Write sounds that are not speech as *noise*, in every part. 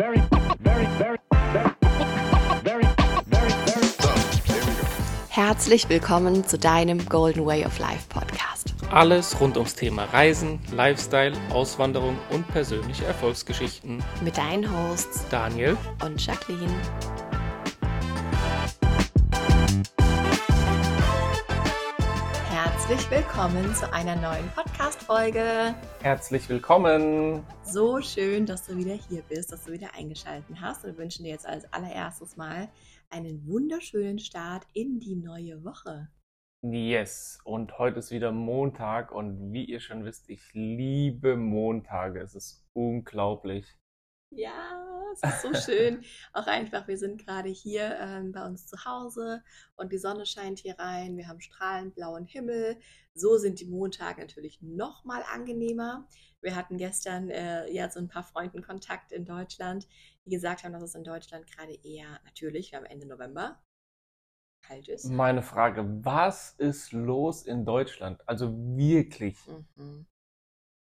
very, very, very, very, very, very, very. Herzlich willkommen zu deinem Golden Way of Life Podcast. Alles rund ums Thema Reisen, Lifestyle, Auswanderung und persönliche Erfolgsgeschichten. Mit deinen Hosts Daniel, und Jacqueline. Herzlich willkommen zu einer neuen Podcast-Folge. herzlich willkommen. So schön, dass du wieder hier bist, dass du wieder eingeschaltet hast. Und wir wünschen dir jetzt als allererstes Mal einen wunderschönen Start in die neue Woche. Yes, und heute ist wieder Montag und wie ihr schon wisst, ich liebe Montage. Es ist unglaublich. Ja, es ist so schön. Auch einfach, wir sind gerade hier ähm, bei uns zu Hause und die Sonne scheint hier rein. Wir haben strahlend blauen Himmel. So sind die Montage natürlich noch mal angenehmer. Wir hatten gestern äh, ja so ein paar Freunden Kontakt in Deutschland, die gesagt haben, dass es in Deutschland gerade eher natürlich, wir haben Ende November, kalt ist. Meine Frage, was ist los in Deutschland? Also wirklich. Mhm.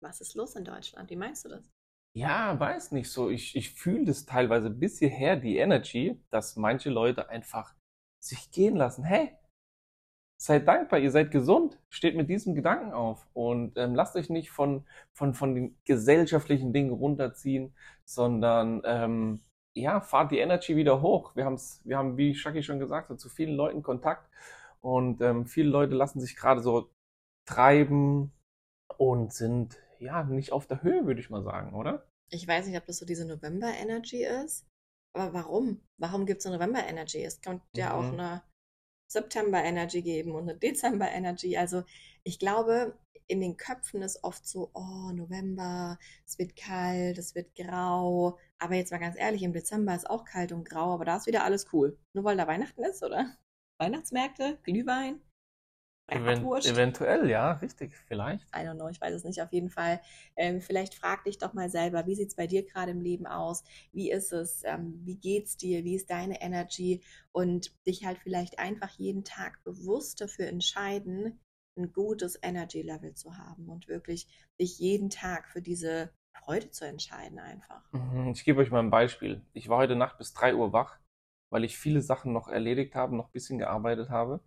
Was ist los in Deutschland? Wie meinst du das? Ja, weiß nicht so. Ich, ich fühle das teilweise bis hierher, die Energy, dass manche Leute einfach sich gehen lassen. Hey, seid dankbar, ihr seid gesund, steht mit diesem Gedanken auf und ähm, lasst euch nicht von, von, von den gesellschaftlichen Dingen runterziehen, sondern ähm, ja, fahrt die Energy wieder hoch. Wir haben's, wir haben, wie Shaki schon gesagt hat, zu vielen Leuten Kontakt und ähm, viele Leute lassen sich gerade so treiben und sind ja nicht auf der Höhe, würde ich mal sagen, oder? Ich weiß nicht, ob das so diese November-Energy ist, aber warum? Warum gibt es eine November-Energy? Es könnte ja auch Mhm. eine September-Energy geben und eine Dezember-Energy. Also ich glaube, in den Köpfen ist oft so, oh, November, es wird kalt, es wird grau. Aber jetzt mal ganz ehrlich, im Dezember ist auch kalt und grau, aber da ist wieder alles cool. Nur weil da Weihnachten ist, oder? Weihnachtsmärkte, Glühwein, Even Bratwurst. eventuell, ja, richtig, vielleicht. I don't know, ich weiß es nicht. Auf jeden Fall, ähm, vielleicht frag dich doch mal selber, wie sieht es bei dir gerade im Leben aus? Wie ist es? Ähm, wie geht's dir? Wie ist deine Energy? Und dich halt vielleicht einfach jeden Tag bewusst dafür entscheiden, ein gutes Energy Level zu haben und wirklich dich jeden Tag für diese Freude zu entscheiden einfach. Mhm, Ich gebe euch mal ein Beispiel. Ich war heute Nacht bis 3 Uhr wach, weil ich viele Sachen noch erledigt habe, noch ein bisschen gearbeitet habe.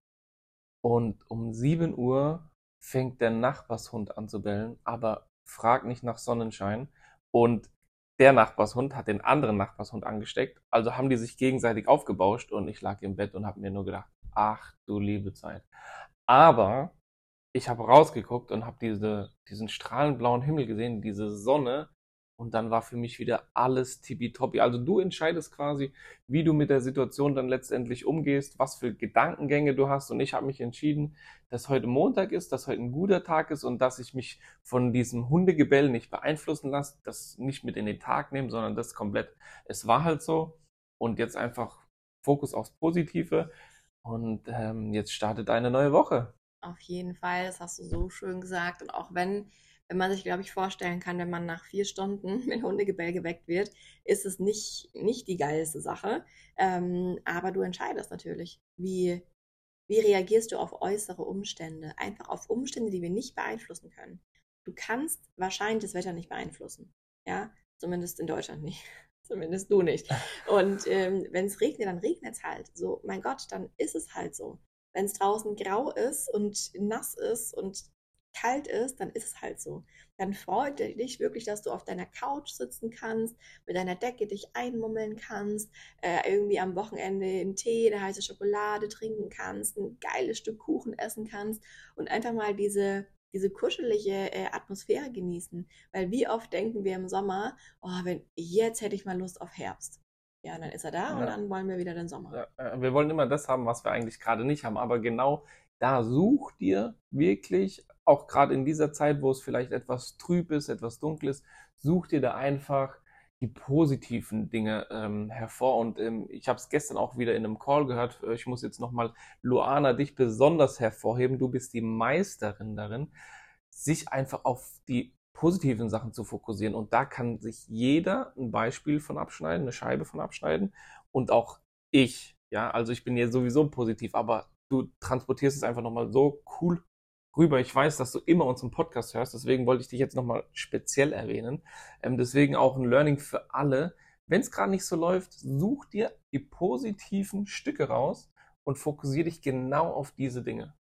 Und um 7 Uhr fängt der Nachbarshund an zu bellen, aber frag nicht nach Sonnenschein. Und der Nachbarshund hat den anderen Nachbarshund angesteckt. Also haben die sich gegenseitig aufgebauscht und ich lag im Bett und habe mir nur gedacht, ach du liebe Zeit. Aber ich habe rausgeguckt und habe diese, diesen strahlend blauen Himmel gesehen, diese Sonne. Und dann war für mich wieder alles tippitoppi. Also du entscheidest quasi, wie du mit der Situation dann letztendlich umgehst, was für Gedankengänge du hast. Und ich habe mich entschieden, dass heute Montag ist, dass heute ein guter Tag ist und dass ich mich von diesem Hundegebell nicht beeinflussen lasse, das nicht mit in den Tag nehme, sondern das komplett, es war halt so. Und jetzt einfach Fokus aufs Positive. Und ähm, jetzt startet eine neue Woche. Auf jeden Fall, das hast du so schön gesagt. Und auch wenn, wenn man sich, glaube ich, vorstellen kann, wenn man nach vier Stunden *laughs* mit Hundegebell geweckt wird, ist es nicht, nicht die geilste Sache. Ähm, aber du entscheidest natürlich, wie, wie reagierst du auf äußere Umstände? Einfach auf Umstände, die wir nicht beeinflussen können. Du kannst wahrscheinlich das Wetter nicht beeinflussen. Ja, zumindest in Deutschland nicht. *laughs* Zumindest du nicht. *laughs* Und ähm, wenn es regnet, dann regnet es halt. So, mein Gott, dann ist es halt so. Wenn es draußen grau ist und nass ist und kalt ist, dann ist es halt so. Dann freut dich wirklich, dass du auf deiner Couch sitzen kannst, mit deiner Decke dich einmummeln kannst, äh, irgendwie am Wochenende einen Tee, eine heiße Schokolade trinken kannst, ein geiles Stück Kuchen essen kannst und einfach mal diese, diese kuschelige äh, Atmosphäre genießen. Weil wie oft denken wir im Sommer, oh, wenn, jetzt hätte ich mal Lust auf Herbst. Ja, und dann ist er da und Ja. dann wollen wir wieder den Sommer. Ja, äh, wir wollen immer das haben, was wir eigentlich gerade nicht haben. Aber genau da such dir wirklich, auch gerade in dieser Zeit, wo es vielleicht etwas trüb ist, etwas dunkel ist, such dir da einfach die positiven Dinge ähm, hervor. Und ähm, ich habe es gestern auch wieder in einem Call gehört. Äh, Ich muss jetzt nochmal, Luana, dich besonders hervorheben. Du bist die Meisterin darin, sich einfach auf die positiven Sachen zu fokussieren. Und da kann sich jeder ein Beispiel von abschneiden, eine Scheibe von abschneiden. Und auch ich, ja, also ich bin ja sowieso positiv, aber du transportierst es einfach nochmal so cool rüber. Ich weiß, dass du immer unseren Podcast hörst, deswegen wollte ich dich jetzt nochmal speziell erwähnen. Ähm, deswegen auch ein Learning für alle. wenn es gerade nicht so läuft, such dir die positiven Stücke raus und fokussiere dich genau auf diese Dinge.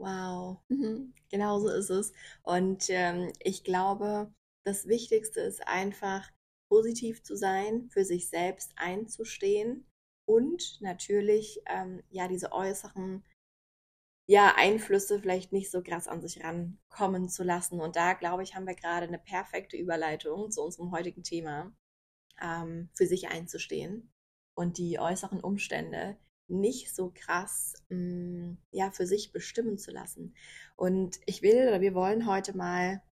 Wow, *laughs* mhm. genau so ist es. Und ähm, ich glaube, das Wichtigste ist einfach, positiv zu sein, für sich selbst einzustehen und natürlich ähm, ja diese äußeren ja, Einflüsse vielleicht nicht so krass an sich rankommen zu lassen. Und da, glaube ich, haben wir gerade eine perfekte Überleitung zu unserem heutigen Thema, ähm, für sich einzustehen und die äußeren Umstände nicht so krass mh, mm, ja, für sich bestimmen zu lassen. Und ich will oder wir wollen heute mal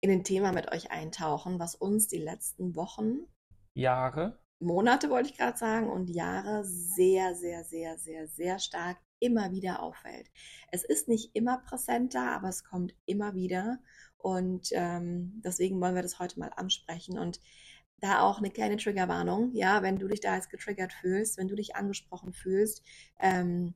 in ein Thema mit euch eintauchen, was uns die letzten Wochen, Jahre, Monate wollte ich gerade sagen, und Jahre sehr, sehr, sehr, sehr, sehr stark immer wieder auffällt. Es ist nicht immer präsenter, aber es kommt immer wieder. Und ähm, deswegen wollen wir das heute mal ansprechen. Und da auch eine kleine Triggerwarnung, ja, wenn du dich da als getriggert fühlst, wenn du dich angesprochen fühlst, ähm,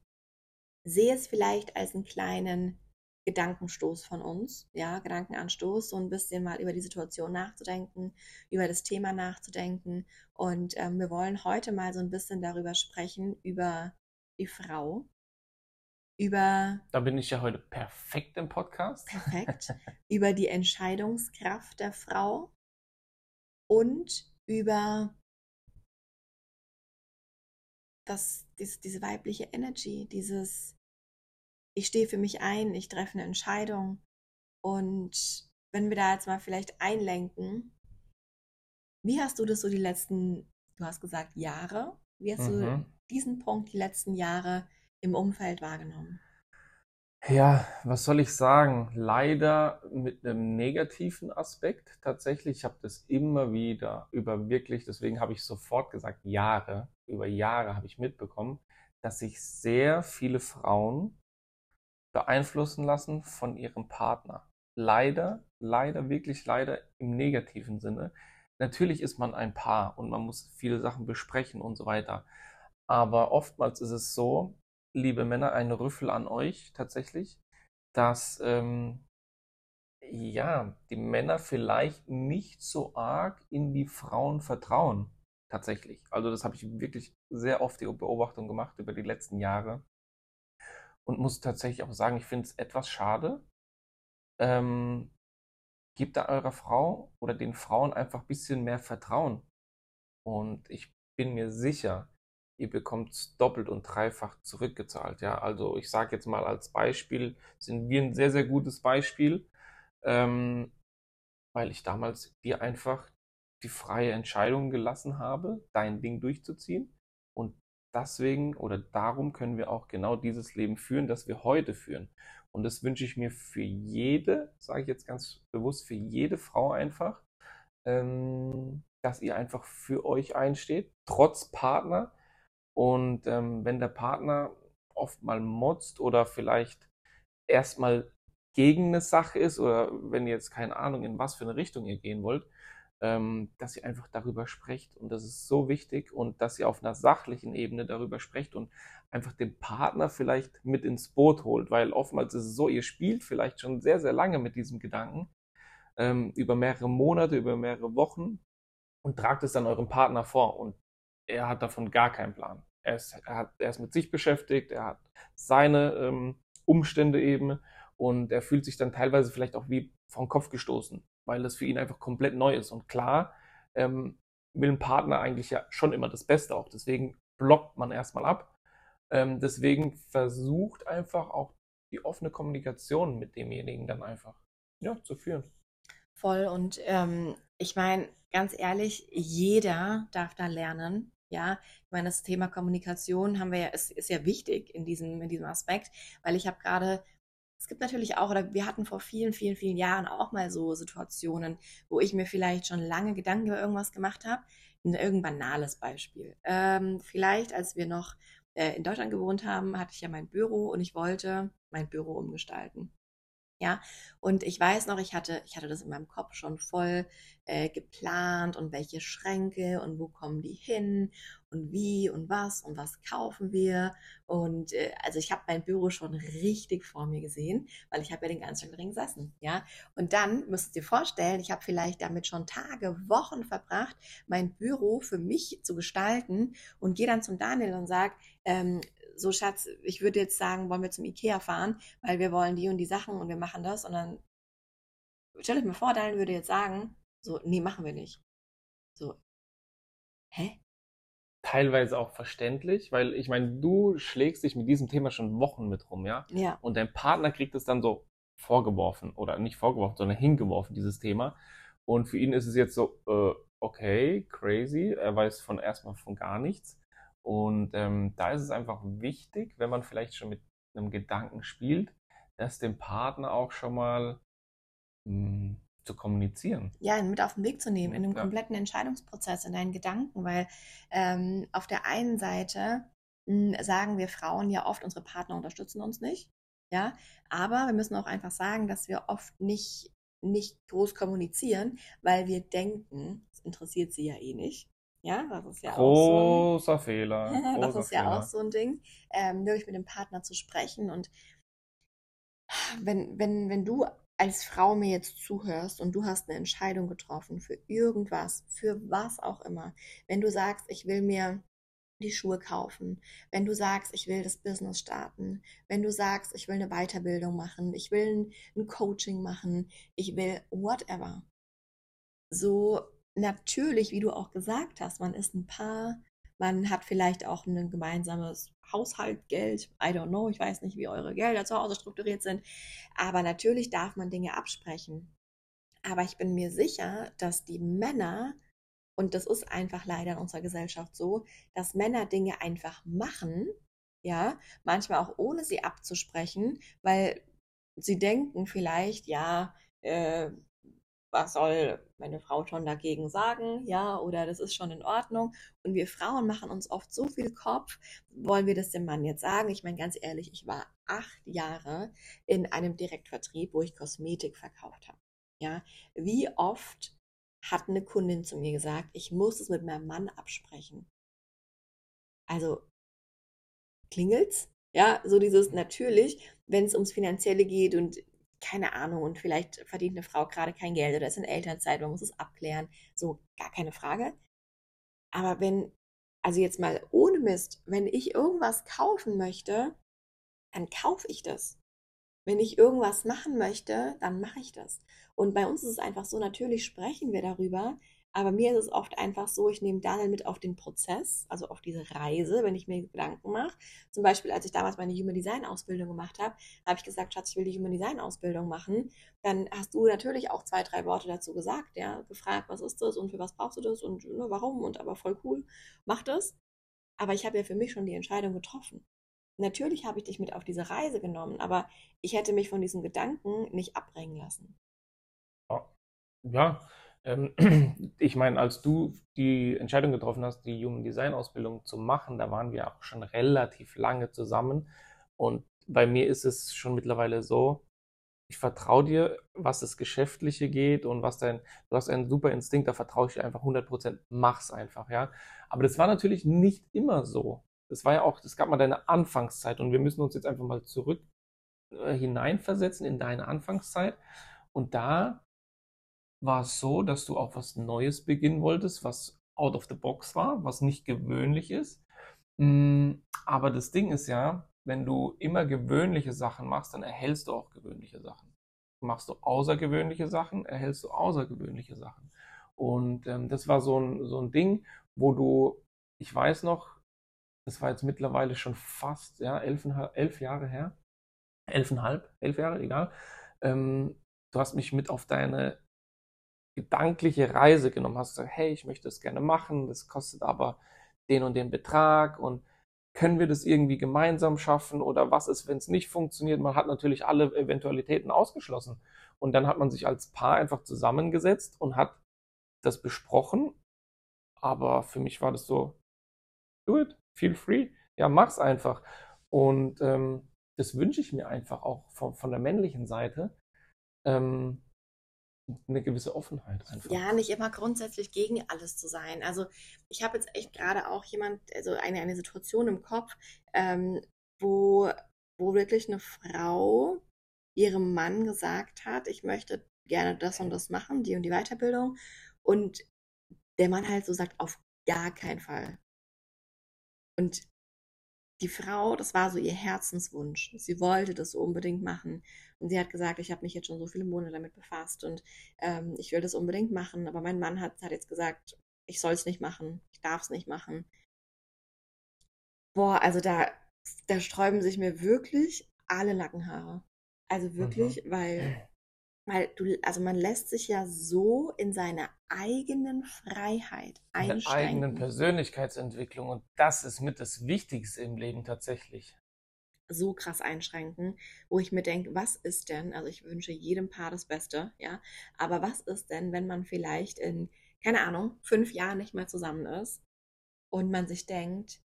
sehe es vielleicht als einen kleinen Gedankenstoß von uns, ja, Gedankenanstoß, so ein bisschen mal über die Situation nachzudenken, über das Thema nachzudenken. Und ähm, wir wollen heute mal so ein bisschen darüber sprechen, über die Frau, über. Da bin ich ja heute perfekt im Podcast. Perfekt. *laughs* über die Entscheidungskraft der Frau und über das, diese, diese weibliche Energy, dieses ich stehe für mich ein, ich treffe eine Entscheidung. Und wenn wir da jetzt mal vielleicht einlenken, wie hast du das so die letzten, du hast gesagt Jahre, wie hast mhm. du diesen Punkt die letzten Jahre im Umfeld wahrgenommen? Ja, was soll ich sagen? Leider mit einem negativen Aspekt tatsächlich. Ich habe das immer wieder über wirklich, deswegen habe ich sofort gesagt, Jahre, über Jahre habe ich mitbekommen, dass sich sehr viele Frauen beeinflussen lassen von ihrem Partner. Leider, leider, wirklich leider im negativen Sinne. Natürlich ist man ein Paar und man muss viele Sachen besprechen und so weiter. Aber oftmals ist es so, liebe Männer, ein Rüffel an euch tatsächlich, dass ähm, ja, die Männer vielleicht nicht so arg in die Frauen vertrauen. Tatsächlich. Also das habe ich wirklich sehr oft die Beobachtung gemacht über die letzten Jahre und muss tatsächlich auch sagen, ich finde es etwas schade. Ähm, gebt da eurer Frau oder den Frauen einfach ein bisschen mehr Vertrauen. Und ich bin mir sicher, ihr bekommt doppelt und dreifach zurückgezahlt. Ja, also ich sage jetzt mal als Beispiel, sind wir ein sehr, sehr gutes Beispiel, ähm, weil ich damals dir einfach die freie Entscheidung gelassen habe, dein Ding durchzuziehen. Und deswegen oder darum können wir auch genau dieses Leben führen, das wir heute führen. Und das wünsche ich mir für jede, sage ich jetzt ganz bewusst, für jede Frau einfach, ähm, dass ihr einfach für euch einsteht, trotz Partner. Und ähm, wenn der Partner oft mal motzt oder vielleicht erstmal gegen eine Sache ist oder wenn ihr jetzt keine Ahnung, in was für eine Richtung ihr gehen wollt, ähm, dass ihr einfach darüber sprecht. Und das ist so wichtig und dass ihr auf einer sachlichen Ebene darüber sprecht und einfach den Partner vielleicht mit ins Boot holt, weil oftmals ist es so, ihr spielt vielleicht schon sehr, sehr lange mit diesem Gedanken, ähm, über mehrere Monate, über mehrere Wochen und tragt es dann eurem Partner vor und er hat davon gar keinen Plan. Er ist, er hat, er ist mit sich beschäftigt, er hat seine ähm, Umstände eben und er fühlt sich dann teilweise vielleicht auch wie vom Kopf gestoßen weil das für ihn einfach komplett neu ist. Und klar ähm, will ein Partner eigentlich ja schon immer das Beste auch. Deswegen blockt man erstmal ab. Ähm, deswegen versucht einfach auch die offene Kommunikation mit demjenigen dann einfach ja, zu führen. Voll. Und ähm, ich meine, ganz ehrlich, jeder darf da lernen. Ja, ich meine, das Thema Kommunikation haben wir ja, ist, ist ja wichtig in diesem, in diesem Aspekt, weil ich habe gerade es gibt natürlich auch, oder wir hatten vor vielen, vielen, vielen Jahren auch mal so Situationen, wo ich mir vielleicht schon lange Gedanken über irgendwas gemacht habe. Ein irgendein banales Beispiel. Ähm, vielleicht, als wir noch äh, in Deutschland gewohnt haben, hatte ich ja mein Büro und ich wollte mein Büro umgestalten. Ja, und ich weiß noch, ich hatte, ich hatte das in meinem Kopf schon voll äh, geplant und welche Schränke und wo kommen die hin und wie und was und was kaufen wir. Und äh, also ich habe mein Büro schon richtig vor mir gesehen, weil ich habe ja den ganzen Tag drin gesessen. Ja? Und dann müsst ihr dir vorstellen, ich habe vielleicht damit schon Tage, Wochen verbracht, mein Büro für mich zu gestalten und gehe dann zum Daniel und sage, ähm, so Schatz, ich würde jetzt sagen, wollen wir zum Ikea fahren, weil wir wollen die und die Sachen und wir machen das. Und dann stell euch mal vor, Daniel würde jetzt sagen, so, nee, machen wir nicht. So, hä? Teilweise auch verständlich, weil ich meine, du schlägst dich mit diesem Thema schon Wochen mit rum, ja? Ja, Und dein Partner kriegt es dann so vorgeworfen oder nicht vorgeworfen, sondern hingeworfen, dieses Thema. Und für ihn ist es jetzt so, äh, okay, crazy, er weiß von erstmal von gar nichts. Und ähm, da ist es einfach wichtig, wenn man vielleicht schon mit einem Gedanken spielt, das dem Partner auch schon mal mh, zu kommunizieren. ja, mit auf den Weg zu nehmen, in dem Ja. kompletten Entscheidungsprozess, in deinen Gedanken, weil ähm, auf der einen Seite mh, sagen wir Frauen ja oft, unsere Partner unterstützen uns nicht. Ja, aber wir müssen auch einfach sagen, dass wir oft nicht, nicht groß kommunizieren, weil wir denken, es interessiert sie ja eh nicht. Ja, das ist ja auch so ein, Großer Fehler. *laughs* das Großer ist ja auch Fehler. so ein Ding, ähm, wirklich mit dem Partner zu sprechen. Und wenn, wenn, wenn du als Frau mir jetzt zuhörst und du hast eine Entscheidung getroffen für irgendwas, für was auch immer, wenn du sagst, ich will mir die Schuhe kaufen, wenn du sagst, ich will das Business starten, wenn du sagst, ich will eine Weiterbildung machen, ich will ein, Coaching machen, ich will whatever. So natürlich, wie du auch gesagt hast, man ist ein Paar, man hat vielleicht auch ein gemeinsames Haushaltgeld. I don't know, ich weiß nicht, wie eure Gelder zu Hause strukturiert sind. Aber natürlich darf man Dinge absprechen. Aber ich bin mir sicher, dass die Männer, und das ist einfach leider in unserer Gesellschaft so, dass Männer Dinge einfach machen, ja, manchmal auch ohne sie abzusprechen, weil sie denken vielleicht, ja, äh, was soll meine Frau schon dagegen sagen, ja, oder das ist schon in Ordnung. Und wir Frauen machen uns oft so viel Kopf, wollen wir das dem Mann jetzt sagen? Ich meine, ganz ehrlich, ich war acht Jahre in einem Direktvertrieb, wo ich Kosmetik verkauft habe. Ja, wie oft hat eine Kundin zu mir gesagt, ich muss es mit meinem Mann absprechen. Also klingelt's? Ja, so dieses natürlich, wenn es ums Finanzielle geht und keine Ahnung, und vielleicht verdient eine Frau gerade kein Geld oder ist in Elternzeit, man muss es abklären, so gar keine Frage. Aber wenn, also jetzt mal ohne Mist, wenn ich irgendwas kaufen möchte, dann kaufe ich das. Wenn ich irgendwas machen möchte, dann mache ich das. Und bei uns ist es einfach so, natürlich sprechen wir darüber, aber mir ist es oft einfach so, ich nehme Daniel mit auf den Prozess, also auf diese Reise, wenn ich mir Gedanken mache. Zum Beispiel, als ich damals meine Human Design Ausbildung gemacht habe, habe ich gesagt, Schatz, ich will die Human Design Ausbildung machen. Dann hast du natürlich auch zwei, drei Worte dazu gesagt, ja, gefragt, was ist das und für was brauchst du das und ne, warum und aber voll cool, mach das. Aber ich habe ja für mich schon die Entscheidung getroffen. Natürlich habe ich dich mit auf diese Reise genommen, aber ich hätte mich von diesen Gedanken nicht abbringen lassen. Ja, ähm, *clears throat* ich meine, als du die Entscheidung getroffen hast, die Human Design Ausbildung zu machen, da waren wir auch schon relativ lange zusammen. Und bei mir ist es schon mittlerweile so, ich vertraue dir, was das Geschäftliche geht und was dein, du hast einen super Instinkt, da vertraue ich dir einfach 100%, mach's einfach, ja. Aber das war natürlich nicht immer so. Das war ja auch, das gab mal deine Anfangszeit und wir müssen uns jetzt einfach mal zurück äh, hineinversetzen in deine Anfangszeit. Und da war es so, dass du auch was Neues beginnen wolltest, was out of the box war, was nicht gewöhnlich ist. Mm, Aber das Ding ist ja, wenn du immer gewöhnliche Sachen machst, dann erhältst du auch gewöhnliche Sachen. Machst du außergewöhnliche Sachen, erhältst du außergewöhnliche Sachen. Und ähm, das war so ein, so ein Ding, wo du, ich weiß noch, das war jetzt mittlerweile schon fast, ja, elf, elf Jahre her, elfeinhalb, elf Jahre, egal. Ähm, du hast mich mit auf deine gedankliche Reise genommen, hast gesagt, hey, ich möchte das gerne machen, das kostet aber den und den Betrag und können wir das irgendwie gemeinsam schaffen oder was ist, wenn es nicht funktioniert? Man hat natürlich alle Eventualitäten ausgeschlossen. Und dann hat man sich als Paar einfach zusammengesetzt und hat das besprochen, aber für mich war das so, do it, feel free, ja, mach's einfach. Und ähm, das wünsche ich mir einfach auch von, von der männlichen Seite, ähm, eine gewisse Offenheit einfach. Ja, nicht immer grundsätzlich gegen alles zu sein. Also ich habe jetzt echt gerade auch jemand, also eine, eine Situation im Kopf, ähm, wo, wo wirklich eine Frau ihrem Mann gesagt hat, ich möchte gerne das und das machen, die und die Weiterbildung. Und der Mann halt so sagt, auf gar keinen Fall. Und die Frau, das war so ihr Herzenswunsch. Sie wollte das unbedingt machen. Und sie hat gesagt, ich habe mich jetzt schon so viele Monate damit befasst und ähm, ich will das unbedingt machen. Aber mein Mann hat, hat jetzt gesagt, ich soll es nicht machen, ich darf es nicht machen. Boah, also da, da sträuben sich mir wirklich alle Nackenhaare. Also wirklich, Mhm. weil, weil du, also man lässt sich ja so in seiner eigenen Freiheit In der eigenen einschränken. Persönlichkeitsentwicklung. Und das ist mit das Wichtigste im Leben tatsächlich. so krass einschränken, wo ich mir denke, was ist denn, also ich wünsche jedem Paar das Beste, ja, aber was ist denn, wenn man vielleicht in, keine Ahnung, fünf Jahren nicht mehr zusammen ist und man sich denkt,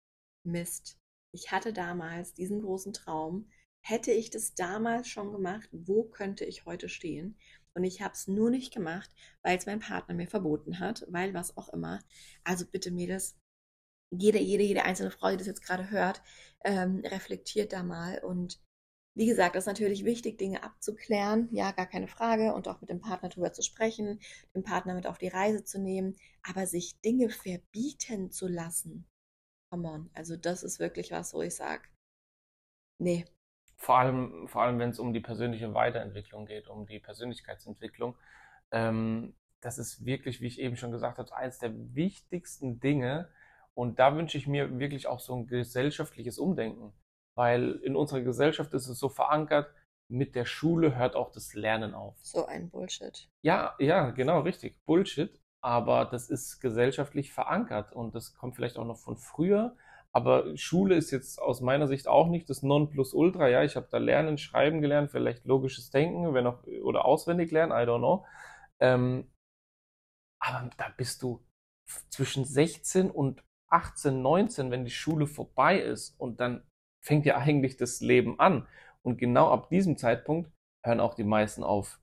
Mist, ich hatte damals diesen großen Traum, hätte ich das damals schon gemacht, wo könnte ich heute stehen? Und ich habe es nur nicht gemacht, weil es mein Partner mir verboten hat, weil was auch immer. Also bitte, Mädels, jede, jede, jede einzelne Frau, die das jetzt gerade hört, ähm, reflektiert da mal. Und wie gesagt, das ist natürlich wichtig, Dinge abzuklären, ja, gar keine Frage, und auch mit dem Partner drüber zu sprechen, den Partner mit auf die Reise zu nehmen, aber sich Dinge verbieten zu lassen, come on, also das ist wirklich was, wo ich sage, nee, Vor allem, vor allem, wenn es um die persönliche Weiterentwicklung geht, um die Persönlichkeitsentwicklung. Ähm, das ist wirklich, wie ich eben schon gesagt habe, eines der wichtigsten Dinge. Und da wünsche ich mir wirklich auch so ein gesellschaftliches Umdenken. Weil in unserer Gesellschaft ist es so verankert, mit der Schule hört auch das Lernen auf. so ein Bullshit. Ja, ja, genau, richtig. Bullshit. Aber das ist gesellschaftlich verankert und das kommt vielleicht auch noch von früher. Aber Schule ist jetzt aus meiner Sicht auch nicht das Nonplusultra. Ja, ich habe da Lernen, Schreiben gelernt, vielleicht logisches Denken, wenn auch, oder auswendig lernen, I don't know. Ähm, aber da bist du zwischen 16 und 18, 19, wenn die Schule vorbei ist und dann fängt ja eigentlich das Leben an. Und genau ab diesem Zeitpunkt hören auch die meisten auf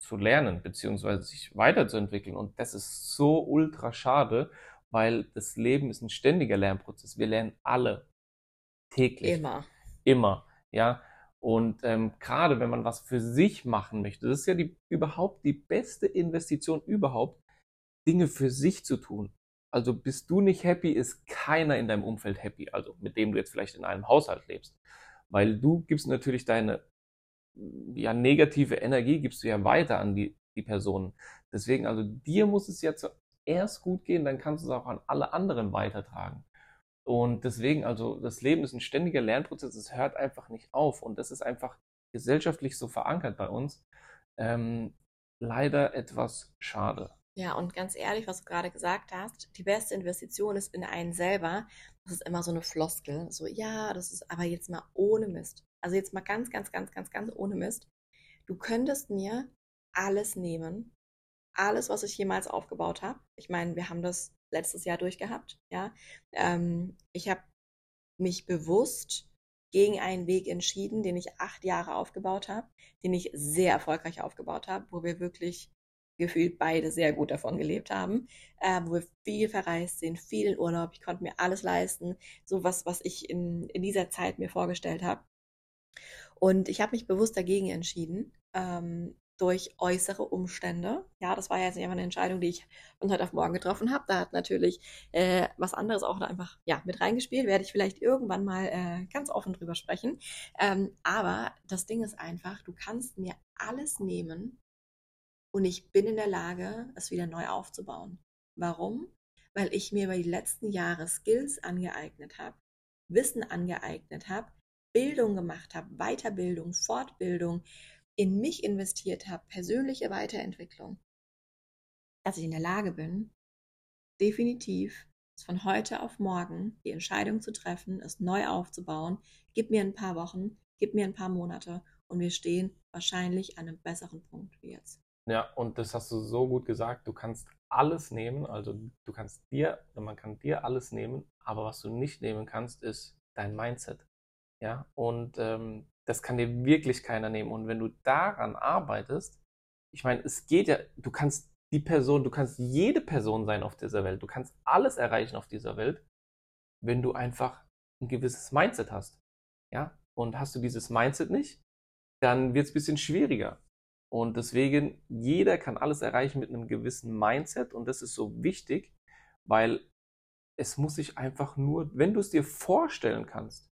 zu lernen, beziehungsweise sich weiterzuentwickeln. Und das ist so ultra schade, weil das Leben ist ein ständiger Lernprozess. Wir lernen alle täglich, Immer. immer, ja. Und ähm, gerade wenn man was für sich machen möchte, das ist ja die, überhaupt die beste Investition überhaupt, Dinge für sich zu tun. Also bist du nicht happy, ist keiner in deinem Umfeld happy, also mit dem du jetzt vielleicht in einem Haushalt lebst. Weil du gibst natürlich deine ja, negative Energie, gibst du ja weiter an die, die Personen. Deswegen, also dir muss es ja zuerst gut gehen, dann kannst du es auch an alle anderen weitertragen. Und deswegen, also das Leben ist ein ständiger Lernprozess, es hört einfach nicht auf. Und das ist einfach gesellschaftlich so verankert bei uns. Ähm, leider etwas schade. Ja, und ganz ehrlich, was du gerade gesagt hast, die beste Investition ist in einen selber. Das ist immer so eine Floskel. So, ja, das ist aber jetzt mal ohne Mist. Also jetzt mal ganz, ganz, ganz, ganz, ganz ohne Mist. Du könntest mir alles nehmen. Alles, was ich jemals aufgebaut habe. Ich meine, wir haben das letztes Jahr durchgehabt, ja. Ähm, ich habe mich bewusst gegen einen Weg entschieden, den ich acht Jahre aufgebaut habe, den ich sehr erfolgreich aufgebaut habe, wo wir wirklich gefühlt beide sehr gut davon gelebt haben, äh, wo wir viel verreist sind, viel in Urlaub, ich konnte mir alles leisten, so was, was ich in, in dieser Zeit mir vorgestellt habe. Und ich habe mich bewusst dagegen entschieden, ähm, durch äußere Umstände. Ja, das war ja jetzt nicht einfach eine Entscheidung, die ich von heute auf morgen getroffen habe. Da hat natürlich äh, was anderes auch da einfach ja, mit reingespielt. Werde ich vielleicht irgendwann mal äh, ganz offen drüber sprechen. Ähm, aber das Ding ist einfach, du kannst mir alles nehmen und ich bin in der Lage, es wieder neu aufzubauen. Warum? Weil ich mir über die letzten Jahre Skills angeeignet habe, Wissen angeeignet habe, Bildung gemacht habe, Weiterbildung, Fortbildung, in mich investiert habe, persönliche Weiterentwicklung, dass ich in der Lage bin, definitiv von heute auf morgen die Entscheidung zu treffen, es neu aufzubauen. Gib mir ein paar Wochen, gib mir ein paar Monate und wir stehen wahrscheinlich an einem besseren Punkt wie jetzt. Ja, und das hast du so gut gesagt. Du kannst alles nehmen, also du kannst dir, man kann dir alles nehmen, aber was du nicht nehmen kannst, ist dein Mindset. Ja, und ähm, das kann dir wirklich keiner nehmen. Und wenn du daran arbeitest, ich meine, es geht ja, du kannst die Person, du kannst jede Person sein auf dieser Welt, du kannst alles erreichen auf dieser Welt, wenn du einfach ein gewisses Mindset hast. Ja, und hast du dieses Mindset nicht, dann wird es ein bisschen schwieriger. Und deswegen, jeder kann alles erreichen mit einem gewissen Mindset und das ist so wichtig, weil es muss sich einfach nur, wenn du es dir vorstellen kannst,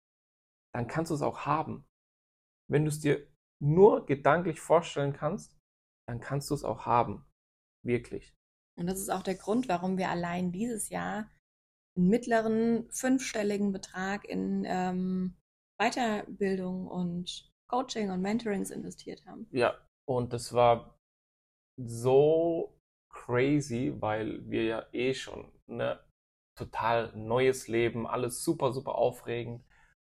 dann kannst du es auch haben. Wenn du es dir nur gedanklich vorstellen kannst, dann kannst du es auch haben. Wirklich. Und das ist auch der Grund, warum wir allein dieses Jahr einen mittleren fünfstelligen Betrag in ähm, Weiterbildung und Coaching und Mentorings investiert haben. Ja, und das war so crazy, weil wir ja eh schon ne total neues Leben, alles super, super aufregend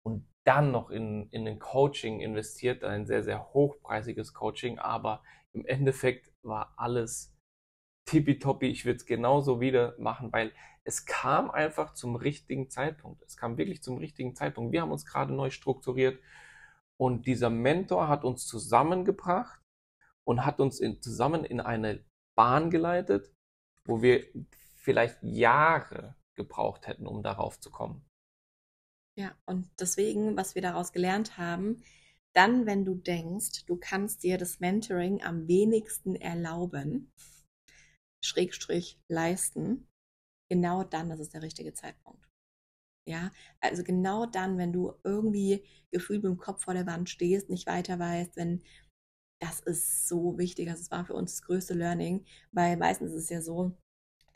und dann noch in, in ein Coaching investiert, ein sehr, sehr hochpreisiges Coaching, aber im Endeffekt war alles tippitoppi. Ich würde es genauso wieder machen, weil es kam einfach zum richtigen Zeitpunkt. Es kam wirklich zum richtigen Zeitpunkt. Wir haben uns gerade neu strukturiert und dieser Mentor hat uns zusammengebracht und hat uns in, zusammen in eine Bahn geleitet, wo wir vielleicht Jahre gebraucht hätten, um darauf zu kommen. Ja, und deswegen, was wir daraus gelernt haben, dann, wenn du denkst, du kannst dir das Mentoring am wenigsten erlauben, Schrägstrich leisten, genau dann ist es der richtige Zeitpunkt. Ja, also genau dann, wenn du irgendwie gefühlt mit dem Kopf vor der Wand stehst, nicht weiter weißt, wenn das ist so wichtig. Das war für uns das größte Learning, weil meistens ist es ja so,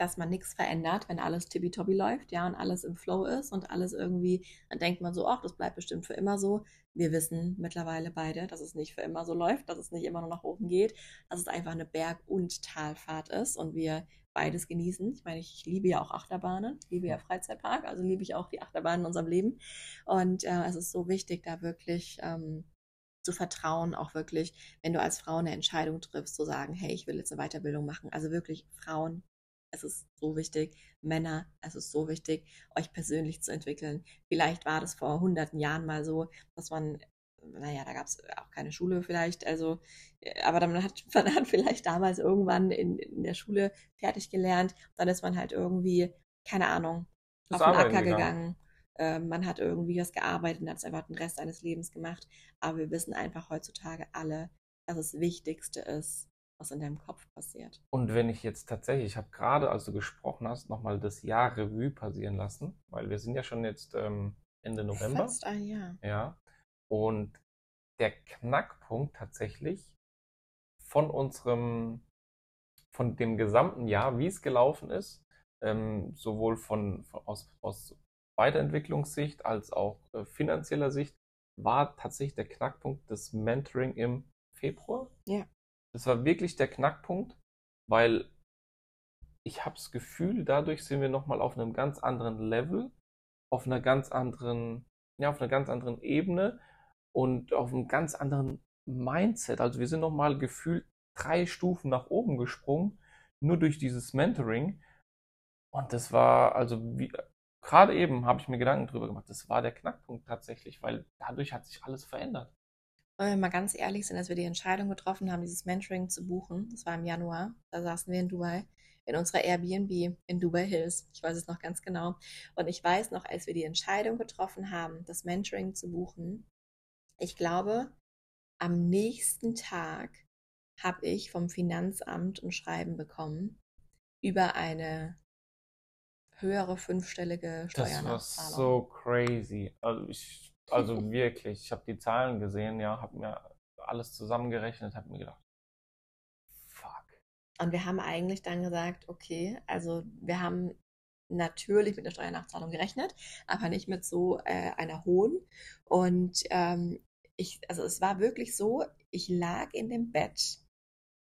dass man nichts verändert, wenn alles tippitoppi läuft, ja, und alles im Flow ist und alles irgendwie, dann denkt man so, ach, das bleibt bestimmt für immer so. Wir wissen mittlerweile beide, dass es nicht für immer so läuft, dass es nicht immer nur nach oben geht, dass es einfach eine Berg- und Talfahrt ist und wir beides genießen. Ich meine, ich liebe ja auch Achterbahnen, ich liebe ja Freizeitpark, also liebe ich auch die Achterbahnen in unserem Leben. Und äh, es ist so wichtig, da wirklich ähm, zu vertrauen, auch wirklich, wenn du als Frau eine Entscheidung triffst, zu sagen, hey, ich will jetzt eine Weiterbildung machen. Also wirklich Frauen, es ist so wichtig. Männer, es ist so wichtig, euch persönlich zu entwickeln. Vielleicht war das vor hunderten Jahren mal so, dass man naja, da gab es auch keine Schule vielleicht, also, äh, aber dann hat *laughs* man hat vielleicht damals irgendwann in, in der Schule fertig gelernt, dann ist man halt irgendwie, keine Ahnung, Ist auf den Acker gegangen. gegangen. Ähm, man hat irgendwie was gearbeitet und hat es einfach den Rest seines Lebens gemacht. Aber wir wissen einfach heutzutage alle, dass das Wichtigste ist, was in deinem Kopf passiert. Und wenn ich jetzt tatsächlich, ich habe gerade, als du gesprochen hast, nochmal das Jahr Revue passieren lassen, weil wir sind ja schon jetzt ähm, Ende November. Fast ein Jahr. Ja. Und der Knackpunkt tatsächlich von unserem, von dem gesamten Jahr, wie es gelaufen ist, ähm, sowohl von, von aus, aus Weiterentwicklungssicht als auch äh, finanzieller Sicht, war tatsächlich der Knackpunkt das Mentoring im Februar. Ja. Das war wirklich der Knackpunkt, weil ich habe das Gefühl, dadurch sind wir nochmal auf einem ganz anderen Level, auf einer ganz anderen, ja, auf einer ganz anderen Ebene und auf einem ganz anderen Mindset. Also wir sind nochmal gefühlt drei Stufen nach oben gesprungen, nur durch dieses Mentoring. Und das war, also wie, gerade eben habe ich mir Gedanken drüber gemacht, das war der Knackpunkt tatsächlich, weil dadurch hat sich alles verändert. Wollen wir mal ganz ehrlich sind, als wir die Entscheidung getroffen haben, dieses Mentoring zu buchen, das war im Januar, da saßen wir in Dubai, in unserer Airbnb in Dubai Hills. Ich weiß es noch ganz genau. Und ich weiß noch, als wir die Entscheidung getroffen haben, das Mentoring zu buchen, ich glaube, am nächsten Tag habe ich vom Finanzamt ein Schreiben bekommen über eine höhere fünfstellige Das war Steuernachzahlung. so crazy. Also ich, also wirklich, ich habe die Zahlen gesehen, ja, habe mir alles zusammengerechnet, habe mir gedacht, fuck. Und wir haben eigentlich dann gesagt, okay, also wir haben natürlich mit der Steuernachzahlung gerechnet, aber nicht mit so äh, einer hohen. Und ähm, ich, also es war wirklich so, ich lag in dem Bett,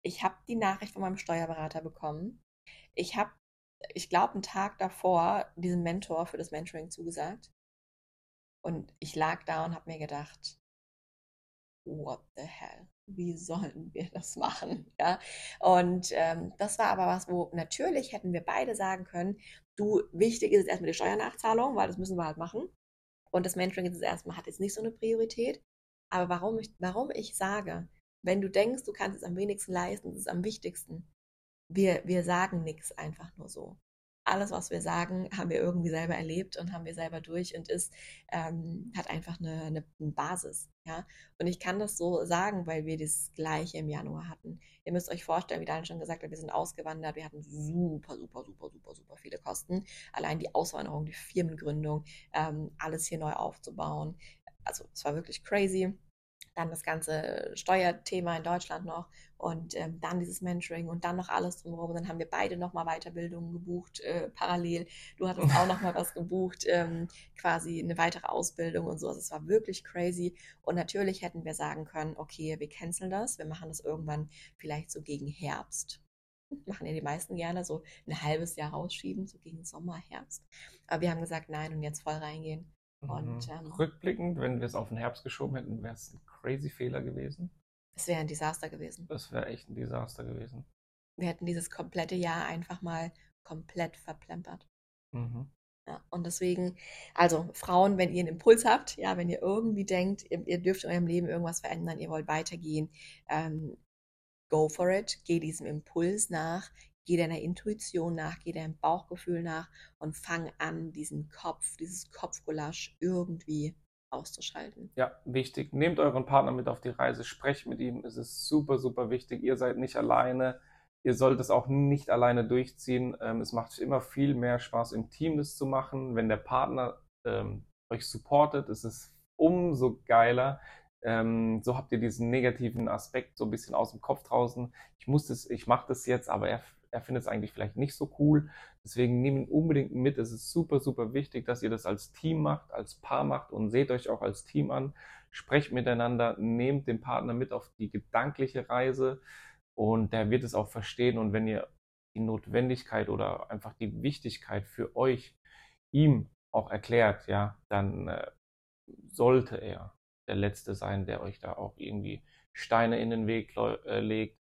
ich habe die Nachricht von meinem Steuerberater bekommen, ich habe, ich glaube, einen Tag davor diesem Mentor für das Mentoring zugesagt. Und ich lag da und habe mir gedacht, what the hell? Wie sollen wir das machen? *laughs* Ja. Und ähm, das war aber was, wo natürlich hätten wir beide sagen können, du, wichtig ist jetzt erstmal die Steuernachzahlung, weil das müssen wir halt machen. Und das Mentoring ist jetzt erstmal, hat jetzt nicht so eine Priorität. Aber warum ich, warum ich sage, Wenn du denkst, du kannst es am wenigsten leisten, das ist am wichtigsten. Wir, wir sagen nichts einfach nur so alles, was wir sagen, haben wir irgendwie selber erlebt und haben wir selber durch und ist, ähm, hat einfach eine, eine, Basis. Ja? Und ich kann das so sagen, weil wir das Gleiche im Januar hatten. Ihr müsst euch vorstellen, wie Daniel schon gesagt hat, wir sind ausgewandert, wir hatten super, super, super, super, super viele Kosten. Allein die Auswanderung, die Firmengründung, ähm, alles hier neu aufzubauen. Also es war wirklich crazy dann das ganze Steuerthema in Deutschland noch und ähm, dann dieses Mentoring und dann noch alles drumherum. Dann haben wir beide nochmal Weiterbildungen gebucht, äh, parallel. Du hattest auch nochmal was gebucht, ähm, quasi eine weitere Ausbildung und so. Also es war wirklich crazy. Und natürlich hätten wir sagen können, okay, wir canceln das, wir machen das irgendwann vielleicht so gegen Herbst. *laughs* Machen ja die meisten gerne so ein halbes Jahr rausschieben, so gegen Sommer, Herbst. Aber wir haben gesagt, nein und jetzt voll reingehen. Und, Mhm. ähm, Rückblickend, wenn wir es auf den Herbst geschoben hätten, wäre es ein crazy Fehler gewesen. es wäre ein Desaster gewesen. Das wäre echt ein Desaster gewesen. Wir hätten dieses komplette Jahr einfach mal komplett verplempert. Mhm. Ja, und deswegen, also Frauen, wenn ihr einen Impuls habt, ja, wenn ihr irgendwie denkt, ihr, ihr dürft in eurem Leben irgendwas verändern, ihr wollt weitergehen, ähm, go for it, geh diesem Impuls nach, geh deiner Intuition nach, geh deinem Bauchgefühl nach und fang an, diesen Kopf, dieses Kopfgulasch irgendwie auszuschalten. Ja, wichtig. Nehmt euren Partner mit auf die Reise, sprecht mit ihm. Es ist super, super wichtig. Ihr seid nicht alleine. Ihr sollt es auch nicht alleine durchziehen. Ähm, es macht immer viel mehr Spaß, im Team das zu machen. Wenn der Partner ähm, euch supportet, ist es umso geiler. Ähm, so habt ihr diesen negativen Aspekt so ein bisschen aus dem Kopf draußen. Ich muss das, ich mache das jetzt, aber er, er findet es eigentlich vielleicht nicht so cool. Deswegen nehmt ihn unbedingt mit. Es ist super, super wichtig, dass ihr das als Team macht, als Paar macht und seht euch auch als Team an. Sprecht miteinander, nehmt den Partner mit auf die gedankliche Reise und der wird es auch verstehen. Und wenn ihr die Notwendigkeit oder einfach die Wichtigkeit für euch ihm auch erklärt, ja, dann äh, sollte er der Letzte sein, der euch da auch irgendwie Steine in den Weg äh, legt.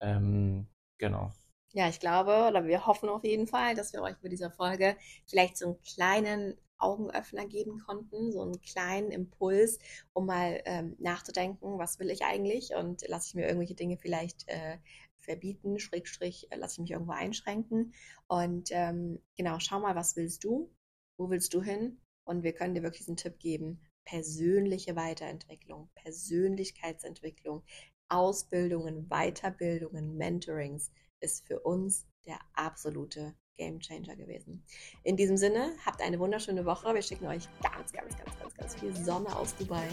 Ähm, genau. Ja, ich glaube, oder wir hoffen auf jeden Fall, dass wir euch mit dieser Folge vielleicht so einen kleinen Augenöffner geben konnten, so einen kleinen Impuls, um mal ähm, nachzudenken, was will ich eigentlich und lasse ich mir irgendwelche Dinge vielleicht äh, verbieten, Schrägstrich, äh, lasse ich mich irgendwo einschränken. Und ähm, genau, schau mal, was willst du? Wo willst du hin? Und wir können dir wirklich einen Tipp geben. Persönliche Weiterentwicklung, Persönlichkeitsentwicklung, Ausbildungen, Weiterbildungen, Mentorings ist für uns der absolute Game Changer gewesen. In diesem Sinne, habt eine wunderschöne Woche. Wir schicken euch ganz, ganz, ganz, ganz, ganz viel Sonne aus Dubai.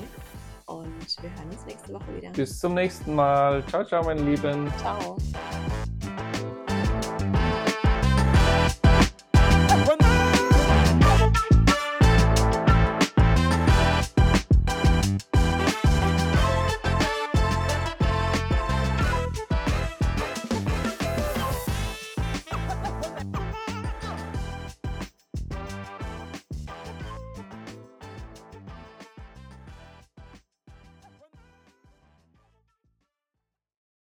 Und wir hören uns nächste Woche wieder. Bis zum nächsten Mal. Ciao, ciao, meine Lieben. Ciao.